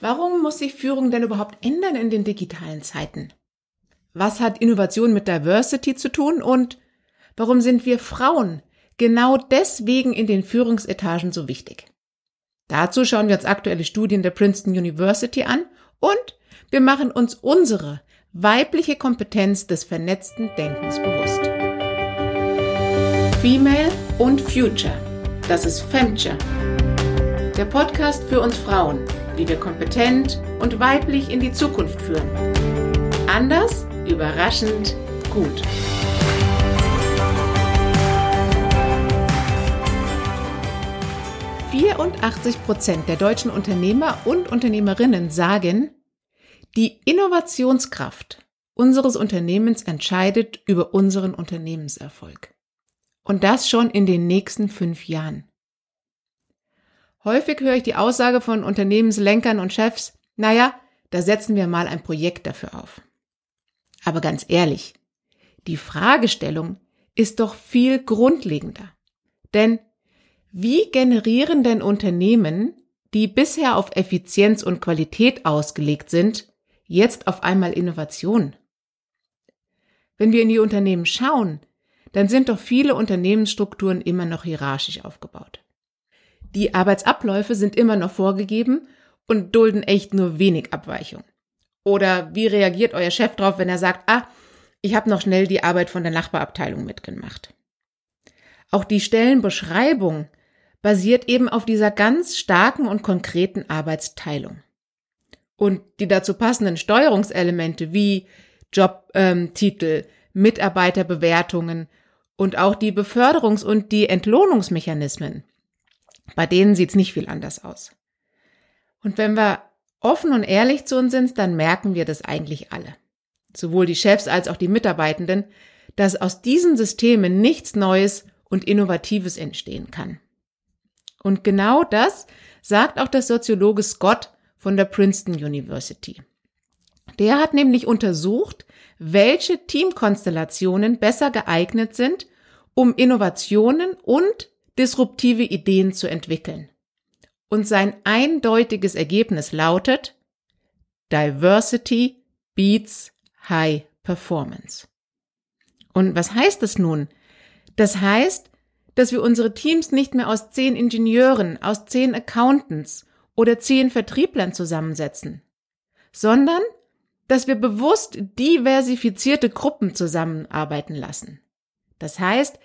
Warum muss sich Führung denn überhaupt ändern in den digitalen Zeiten? Was hat Innovation mit Diversity zu tun und warum sind wir Frauen genau deswegen in den Führungsetagen so wichtig? Dazu schauen wir uns aktuelle Studien der Princeton University an und wir machen uns unsere weibliche Kompetenz des vernetzten Denkens bewusst. Female und Future. Das ist Femture. Der Podcast für uns Frauen, wie wir kompetent und weiblich in die Zukunft führen. Anders, überraschend, gut. Prozent der deutschen Unternehmer und Unternehmerinnen sagen, die Innovationskraft unseres Unternehmens entscheidet über unseren Unternehmenserfolg. Und das schon in den nächsten fünf Jahren. Häufig höre ich die Aussage von Unternehmenslenkern und Chefs, naja, da setzen wir mal ein Projekt dafür auf. Aber ganz ehrlich, die Fragestellung ist doch viel grundlegender. Denn wie generieren denn Unternehmen, die bisher auf Effizienz und Qualität ausgelegt sind, jetzt auf einmal Innovation? Wenn wir in die Unternehmen schauen, dann sind doch viele Unternehmensstrukturen immer noch hierarchisch aufgebaut. Die Arbeitsabläufe sind immer noch vorgegeben und dulden echt nur wenig Abweichung. Oder wie reagiert euer Chef drauf, wenn er sagt, ah, ich habe noch schnell die Arbeit von der Nachbarabteilung mitgemacht. Auch die Stellenbeschreibung basiert eben auf dieser ganz starken und konkreten Arbeitsteilung. Und die dazu passenden Steuerungselemente wie Jobtitel, ähm, Mitarbeiterbewertungen und auch die Beförderungs- und die Entlohnungsmechanismen bei denen sieht's nicht viel anders aus. Und wenn wir offen und ehrlich zu uns sind, dann merken wir das eigentlich alle. Sowohl die Chefs als auch die Mitarbeitenden, dass aus diesen Systemen nichts Neues und Innovatives entstehen kann. Und genau das sagt auch der Soziologe Scott von der Princeton University. Der hat nämlich untersucht, welche Teamkonstellationen besser geeignet sind, um Innovationen und disruptive Ideen zu entwickeln. Und sein eindeutiges Ergebnis lautet Diversity beats High Performance. Und was heißt das nun? Das heißt, dass wir unsere Teams nicht mehr aus zehn Ingenieuren, aus zehn Accountants oder zehn Vertrieblern zusammensetzen, sondern dass wir bewusst diversifizierte Gruppen zusammenarbeiten lassen. Das heißt,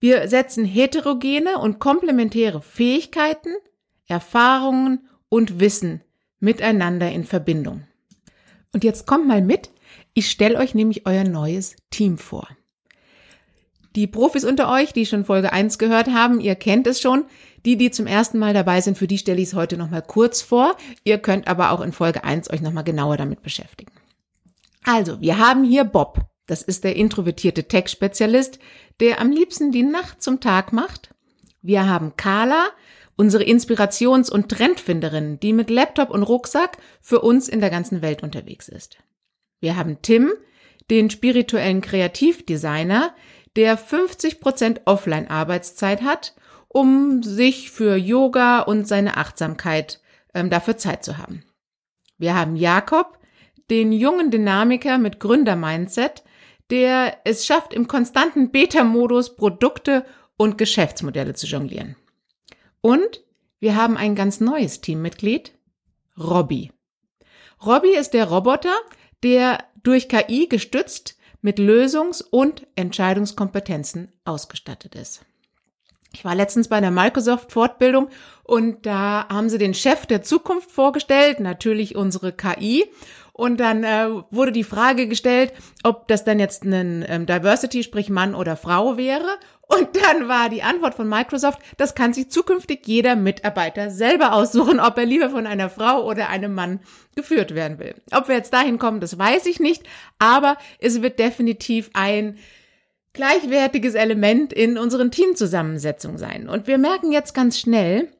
wir setzen heterogene und komplementäre Fähigkeiten, Erfahrungen und Wissen miteinander in Verbindung. Und jetzt kommt mal mit, ich stelle euch nämlich euer neues Team vor. Die Profis unter euch, die schon Folge 1 gehört haben, ihr kennt es schon. Die, die zum ersten Mal dabei sind, für die stelle ich es heute nochmal kurz vor. Ihr könnt aber auch in Folge 1 euch nochmal genauer damit beschäftigen. Also, wir haben hier Bob. Das ist der introvertierte Tech-Spezialist, der am liebsten die Nacht zum Tag macht. Wir haben Carla, unsere Inspirations- und Trendfinderin, die mit Laptop und Rucksack für uns in der ganzen Welt unterwegs ist. Wir haben Tim, den spirituellen Kreativdesigner, der 50 Prozent Offline-Arbeitszeit hat, um sich für Yoga und seine Achtsamkeit ähm, dafür Zeit zu haben. Wir haben Jakob, den jungen Dynamiker mit Gründer-Mindset, der es schafft, im konstanten Beta-Modus Produkte und Geschäftsmodelle zu jonglieren. Und wir haben ein ganz neues Teammitglied, Robby. Robby ist der Roboter, der durch KI gestützt mit Lösungs- und Entscheidungskompetenzen ausgestattet ist. Ich war letztens bei einer Microsoft-Fortbildung und da haben sie den Chef der Zukunft vorgestellt, natürlich unsere KI. Und dann äh, wurde die Frage gestellt, ob das dann jetzt ein ähm, Diversity, sprich Mann oder Frau wäre. Und dann war die Antwort von Microsoft, das kann sich zukünftig jeder Mitarbeiter selber aussuchen, ob er lieber von einer Frau oder einem Mann geführt werden will. Ob wir jetzt dahin kommen, das weiß ich nicht, aber es wird definitiv ein gleichwertiges Element in unseren Teamzusammensetzungen sein. Und wir merken jetzt ganz schnell,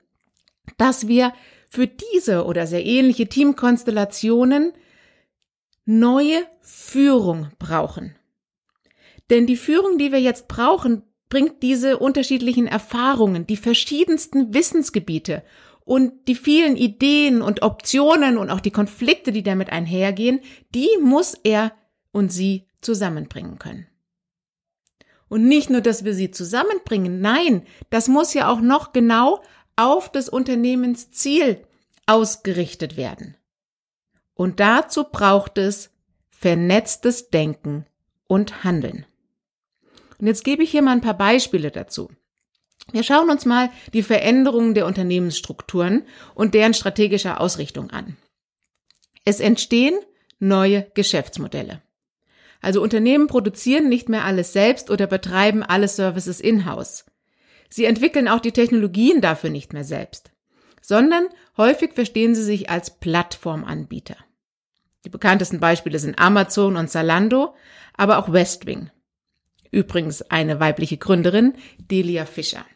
dass wir für diese oder sehr ähnliche Teamkonstellationen neue Führung brauchen. Denn die Führung, die wir jetzt brauchen, bringt diese unterschiedlichen Erfahrungen, die verschiedensten Wissensgebiete und die vielen Ideen und Optionen und auch die Konflikte, die damit einhergehen, die muss er und sie zusammenbringen können. Und nicht nur, dass wir sie zusammenbringen, nein, das muss ja auch noch genau auf das Unternehmensziel ausgerichtet werden. Und dazu braucht es vernetztes Denken und Handeln. Und jetzt gebe ich hier mal ein paar Beispiele dazu. Wir schauen uns mal die Veränderungen der Unternehmensstrukturen und deren strategischer Ausrichtung an. Es entstehen neue Geschäftsmodelle. Also Unternehmen produzieren nicht mehr alles selbst oder betreiben alle Services in-house. Sie entwickeln auch die Technologien dafür nicht mehr selbst, sondern häufig verstehen sie sich als Plattformanbieter. Die bekanntesten Beispiele sind Amazon und Zalando, aber auch Westwing. Übrigens eine weibliche Gründerin, Delia Fischer.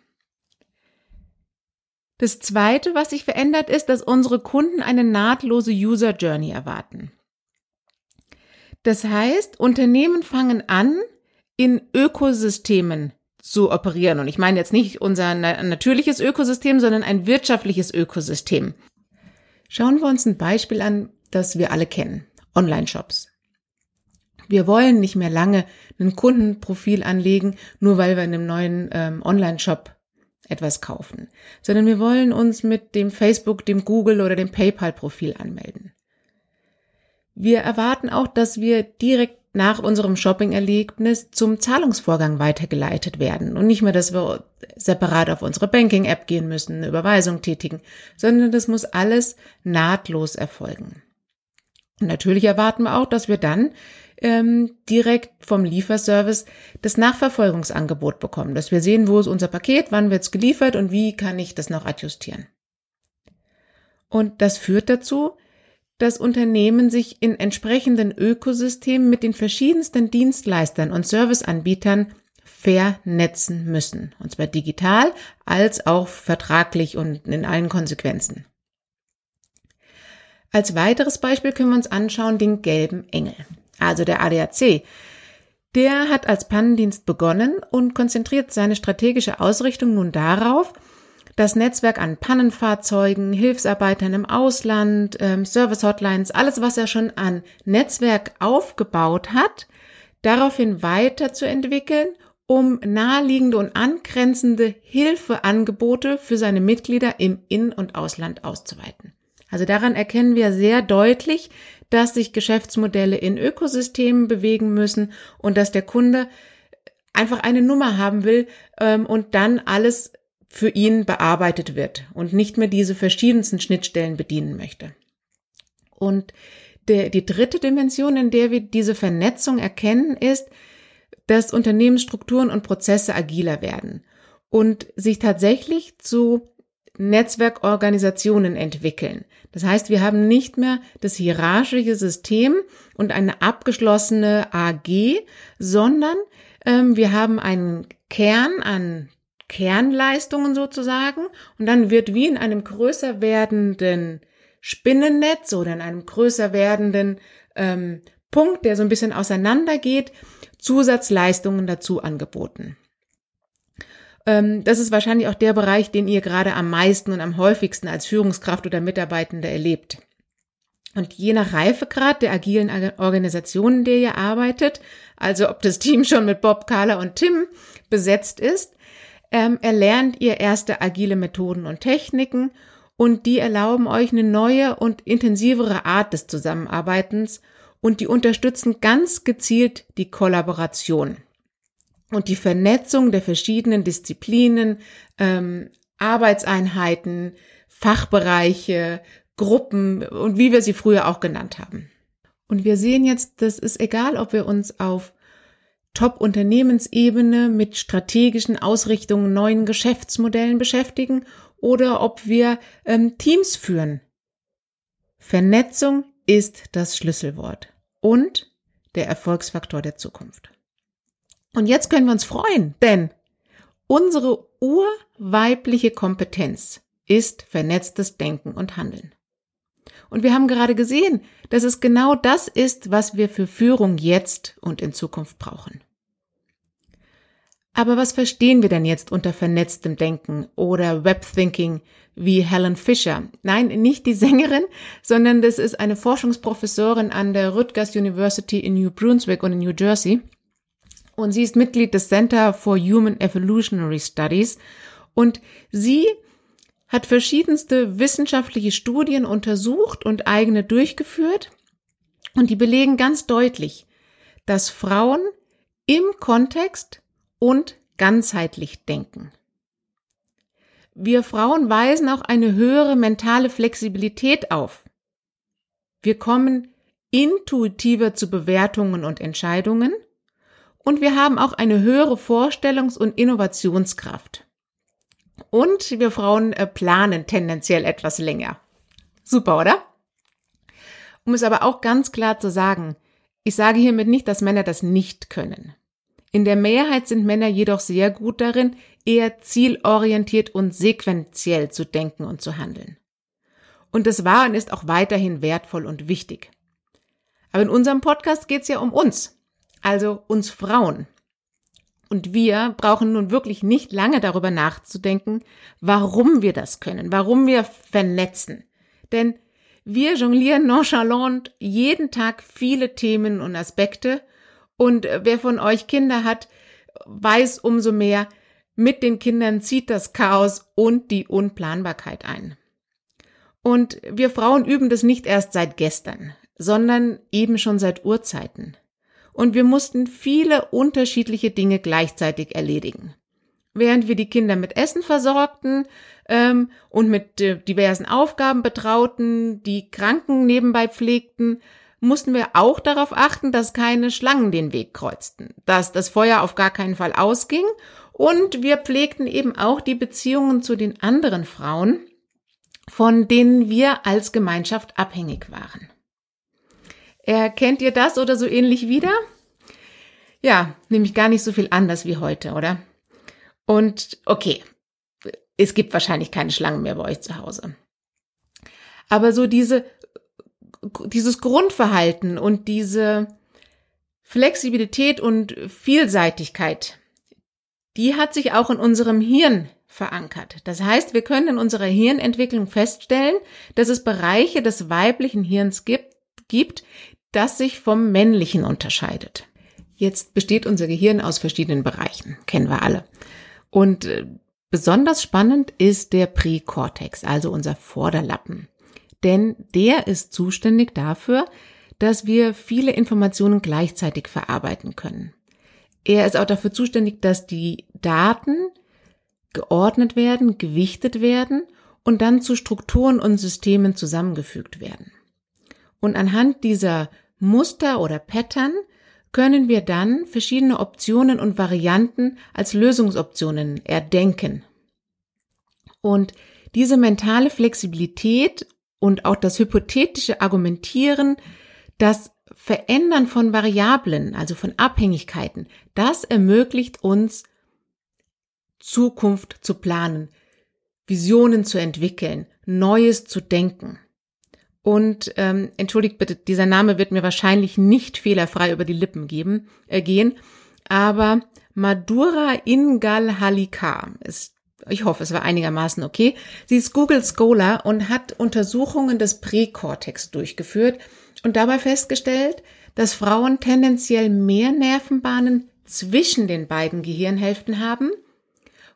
Das zweite, was sich verändert, ist, dass unsere Kunden eine nahtlose User Journey erwarten. Das heißt, Unternehmen fangen an, in Ökosystemen zu operieren. Und ich meine jetzt nicht unser natürliches Ökosystem, sondern ein wirtschaftliches Ökosystem. Schauen wir uns ein Beispiel an, das wir alle kennen. Online-Shops. Wir wollen nicht mehr lange ein Kundenprofil anlegen, nur weil wir in einem neuen ähm, Online-Shop etwas kaufen, sondern wir wollen uns mit dem Facebook, dem Google oder dem PayPal-Profil anmelden. Wir erwarten auch, dass wir direkt nach unserem Shopping-Erlebnis zum Zahlungsvorgang weitergeleitet werden und nicht mehr, dass wir separat auf unsere Banking-App gehen müssen, eine Überweisung tätigen, sondern das muss alles nahtlos erfolgen. Und natürlich erwarten wir auch, dass wir dann ähm, direkt vom Lieferservice das Nachverfolgungsangebot bekommen, dass wir sehen, wo ist unser Paket, wann wird es geliefert und wie kann ich das noch adjustieren. Und das führt dazu, dass Unternehmen sich in entsprechenden Ökosystemen mit den verschiedensten Dienstleistern und Serviceanbietern vernetzen müssen. Und zwar digital als auch vertraglich und in allen Konsequenzen. Als weiteres Beispiel können wir uns anschauen den gelben Engel also der ADAC, der hat als Pannendienst begonnen und konzentriert seine strategische Ausrichtung nun darauf, das Netzwerk an Pannenfahrzeugen, Hilfsarbeitern im Ausland, ähm, Service-Hotlines, alles, was er schon an Netzwerk aufgebaut hat, daraufhin weiterzuentwickeln, um naheliegende und angrenzende Hilfeangebote für seine Mitglieder im In- und Ausland auszuweiten. Also daran erkennen wir sehr deutlich, dass sich Geschäftsmodelle in Ökosystemen bewegen müssen und dass der Kunde einfach eine Nummer haben will ähm, und dann alles für ihn bearbeitet wird und nicht mehr diese verschiedensten Schnittstellen bedienen möchte. Und der, die dritte Dimension, in der wir diese Vernetzung erkennen, ist, dass Unternehmensstrukturen und Prozesse agiler werden und sich tatsächlich zu Netzwerkorganisationen entwickeln. Das heißt, wir haben nicht mehr das hierarchische System und eine abgeschlossene AG, sondern ähm, wir haben einen Kern an Kernleistungen sozusagen und dann wird wie in einem größer werdenden Spinnennetz oder in einem größer werdenden ähm, Punkt, der so ein bisschen auseinandergeht, Zusatzleistungen dazu angeboten. Ähm, das ist wahrscheinlich auch der Bereich, den ihr gerade am meisten und am häufigsten als Führungskraft oder Mitarbeitende erlebt. Und je nach Reifegrad der agilen Organisationen, in der ihr arbeitet, also ob das Team schon mit Bob, Carla und Tim besetzt ist, ähm, erlernt ihr erste agile Methoden und Techniken und die erlauben euch eine neue und intensivere Art des Zusammenarbeitens und die unterstützen ganz gezielt die Kollaboration und die Vernetzung der verschiedenen Disziplinen, ähm, Arbeitseinheiten, Fachbereiche, Gruppen und wie wir sie früher auch genannt haben. Und wir sehen jetzt, das ist egal, ob wir uns auf Top-Unternehmensebene mit strategischen Ausrichtungen, neuen Geschäftsmodellen beschäftigen oder ob wir ähm, Teams führen. Vernetzung ist das Schlüsselwort und der Erfolgsfaktor der Zukunft. Und jetzt können wir uns freuen, denn unsere urweibliche Kompetenz ist vernetztes Denken und Handeln. Und wir haben gerade gesehen, dass es genau das ist, was wir für Führung jetzt und in Zukunft brauchen. Aber was verstehen wir denn jetzt unter vernetztem Denken oder Webthinking wie Helen Fisher? Nein, nicht die Sängerin, sondern das ist eine Forschungsprofessorin an der Rutgers University in New Brunswick und in New Jersey. Und sie ist Mitglied des Center for Human Evolutionary Studies. Und sie hat verschiedenste wissenschaftliche Studien untersucht und eigene durchgeführt. Und die belegen ganz deutlich, dass Frauen im Kontext und ganzheitlich denken. Wir Frauen weisen auch eine höhere mentale Flexibilität auf. Wir kommen intuitiver zu Bewertungen und Entscheidungen und wir haben auch eine höhere Vorstellungs- und Innovationskraft. Und wir Frauen äh, planen tendenziell etwas länger. Super, oder? Um es aber auch ganz klar zu sagen, ich sage hiermit nicht, dass Männer das nicht können. In der Mehrheit sind Männer jedoch sehr gut darin, eher zielorientiert und sequenziell zu denken und zu handeln. Und das war und ist auch weiterhin wertvoll und wichtig. Aber in unserem Podcast geht es ja um uns, also uns Frauen. Und wir brauchen nun wirklich nicht lange darüber nachzudenken, warum wir das können, warum wir vernetzen. Denn wir jonglieren nonchalant jeden Tag viele Themen und Aspekte und wer von euch Kinder hat, weiß umso mehr, mit den Kindern zieht das Chaos und die Unplanbarkeit ein. Und wir Frauen üben das nicht erst seit gestern, sondern eben schon seit Urzeiten. Und wir mussten viele unterschiedliche Dinge gleichzeitig erledigen. Während wir die Kinder mit Essen versorgten ähm, und mit äh, diversen Aufgaben betrauten, die Kranken nebenbei pflegten, mussten wir auch darauf achten, dass keine Schlangen den Weg kreuzten, dass das Feuer auf gar keinen Fall ausging und wir pflegten eben auch die Beziehungen zu den anderen Frauen, von denen wir als Gemeinschaft abhängig waren. Erkennt ihr das oder so ähnlich wieder? Ja, nämlich gar nicht so viel anders wie heute, oder? Und okay, es gibt wahrscheinlich keine Schlangen mehr bei euch zu Hause. Aber so diese dieses Grundverhalten und diese Flexibilität und Vielseitigkeit, die hat sich auch in unserem Hirn verankert. Das heißt, wir können in unserer Hirnentwicklung feststellen, dass es Bereiche des weiblichen Hirns gibt, gibt, das sich vom männlichen unterscheidet. Jetzt besteht unser Gehirn aus verschiedenen Bereichen, kennen wir alle. Und äh, besonders spannend ist der Präkortex, also unser Vorderlappen denn der ist zuständig dafür, dass wir viele Informationen gleichzeitig verarbeiten können. Er ist auch dafür zuständig, dass die Daten geordnet werden, gewichtet werden und dann zu Strukturen und Systemen zusammengefügt werden. Und anhand dieser Muster oder Pattern können wir dann verschiedene Optionen und Varianten als Lösungsoptionen erdenken. Und diese mentale Flexibilität und auch das hypothetische Argumentieren, das Verändern von Variablen, also von Abhängigkeiten, das ermöglicht uns, Zukunft zu planen, Visionen zu entwickeln, Neues zu denken. Und ähm, entschuldigt bitte, dieser Name wird mir wahrscheinlich nicht fehlerfrei über die Lippen geben, äh, gehen, aber Madura Ingal Halika ist ich hoffe, es war einigermaßen okay. Sie ist Google Scholar und hat Untersuchungen des Präkortex durchgeführt und dabei festgestellt, dass Frauen tendenziell mehr Nervenbahnen zwischen den beiden Gehirnhälften haben,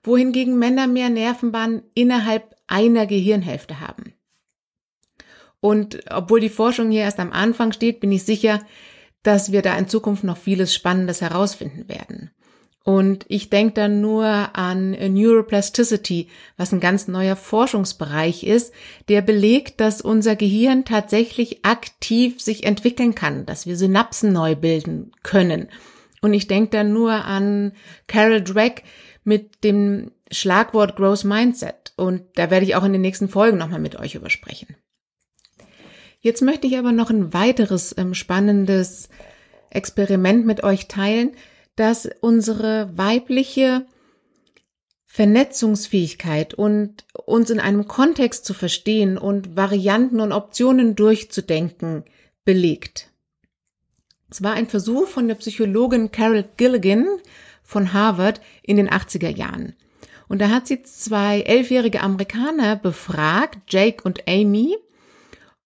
wohingegen Männer mehr Nervenbahnen innerhalb einer Gehirnhälfte haben. Und obwohl die Forschung hier erst am Anfang steht, bin ich sicher, dass wir da in Zukunft noch vieles Spannendes herausfinden werden. Und ich denke dann nur an Neuroplasticity, was ein ganz neuer Forschungsbereich ist, der belegt, dass unser Gehirn tatsächlich aktiv sich entwickeln kann, dass wir Synapsen neu bilden können. Und ich denke dann nur an Carol Dweck mit dem Schlagwort Growth Mindset. Und da werde ich auch in den nächsten Folgen nochmal mit euch übersprechen. Jetzt möchte ich aber noch ein weiteres ähm, spannendes Experiment mit euch teilen, dass unsere weibliche Vernetzungsfähigkeit und uns in einem Kontext zu verstehen und Varianten und Optionen durchzudenken belegt. Es war ein Versuch von der Psychologin Carol Gilligan von Harvard in den 80er Jahren. Und da hat sie zwei elfjährige Amerikaner befragt, Jake und Amy.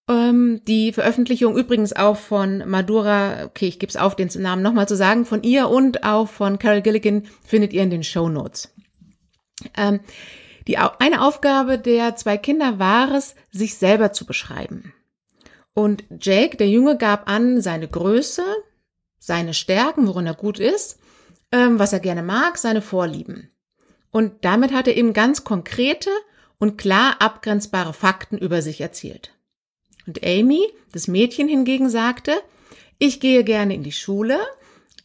Ähm, die Veröffentlichung übrigens auch von Madura, okay, ich gebe es auf, den Namen nochmal zu sagen, von ihr und auch von Carol Gilligan findet ihr in den Show Notes. Ähm, die, eine Aufgabe der zwei Kinder war es, sich selber zu beschreiben. Und Jake, der Junge, gab an seine Größe, seine Stärken, worin er gut ist, ähm, was er gerne mag, seine Vorlieben. Und damit hat er eben ganz konkrete und klar abgrenzbare Fakten über sich erzählt. Und Amy, das Mädchen hingegen, sagte, ich gehe gerne in die Schule,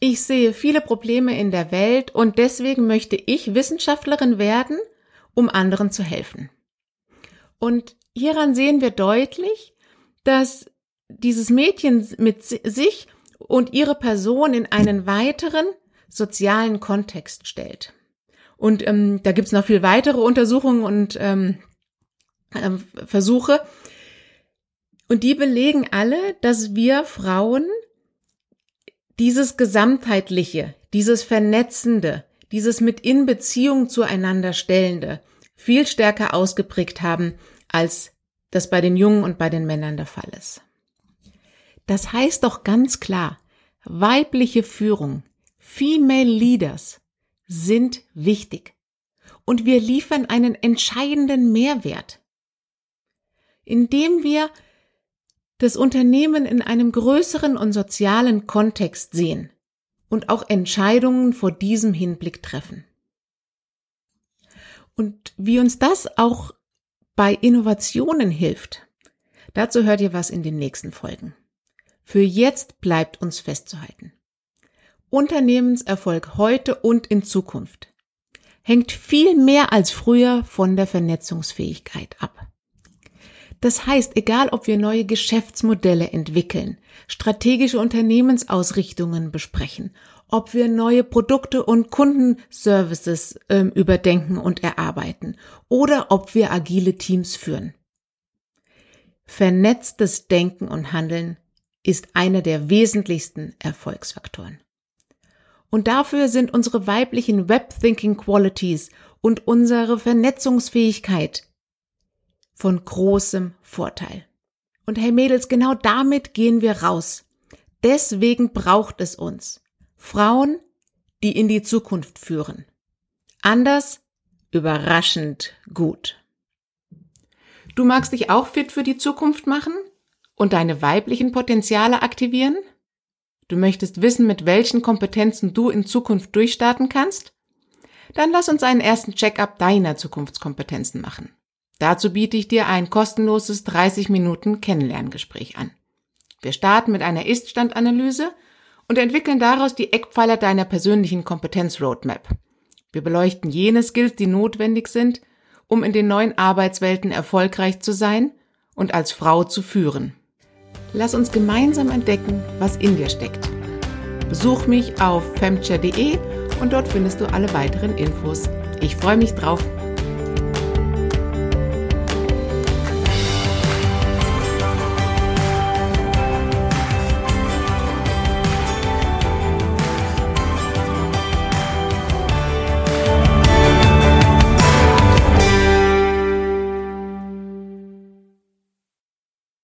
ich sehe viele Probleme in der Welt und deswegen möchte ich Wissenschaftlerin werden, um anderen zu helfen. Und hieran sehen wir deutlich, dass dieses Mädchen mit sich und ihre Person in einen weiteren sozialen Kontext stellt. Und ähm, da gibt's noch viel weitere Untersuchungen und ähm, äh, Versuche. Und die belegen alle, dass wir Frauen dieses Gesamtheitliche, dieses Vernetzende, dieses mit in Beziehung zueinander stellende viel stärker ausgeprägt haben, als das bei den Jungen und bei den Männern der Fall ist. Das heißt doch ganz klar, weibliche Führung, Female Leaders sind wichtig. Und wir liefern einen entscheidenden Mehrwert. Indem wir das Unternehmen in einem größeren und sozialen Kontext sehen und auch Entscheidungen vor diesem Hinblick treffen. Und wie uns das auch bei Innovationen hilft, dazu hört ihr was in den nächsten Folgen. Für jetzt bleibt uns festzuhalten. Unternehmenserfolg heute und in Zukunft hängt viel mehr als früher von der Vernetzungsfähigkeit ab. Das heißt, egal ob wir neue Geschäftsmodelle entwickeln, strategische Unternehmensausrichtungen besprechen, ob wir neue Produkte und Kundenservices äh, überdenken und erarbeiten oder ob wir agile Teams führen. Vernetztes Denken und Handeln ist einer der wesentlichsten Erfolgsfaktoren. Und dafür sind unsere weiblichen Web-Thinking Qualities und unsere Vernetzungsfähigkeit von großem Vorteil. Und hey Mädels, genau damit gehen wir raus. Deswegen braucht es uns. Frauen, die in die Zukunft führen. Anders, überraschend gut. Du magst dich auch fit für die Zukunft machen? und deine weiblichen Potenziale aktivieren? Du möchtest wissen, mit welchen Kompetenzen du in Zukunft durchstarten kannst? Dann lass uns einen ersten Check-up deiner Zukunftskompetenzen machen. Dazu biete ich dir ein kostenloses 30 Minuten Kennenlerngespräch an. Wir starten mit einer Ist-Stand-Analyse und entwickeln daraus die Eckpfeiler deiner persönlichen Kompetenz-Roadmap. Wir beleuchten jene Skills, die notwendig sind, um in den neuen Arbeitswelten erfolgreich zu sein und als Frau zu führen. Lass uns gemeinsam entdecken, was in dir steckt. Besuch mich auf femcha.de und dort findest du alle weiteren Infos. Ich freue mich drauf.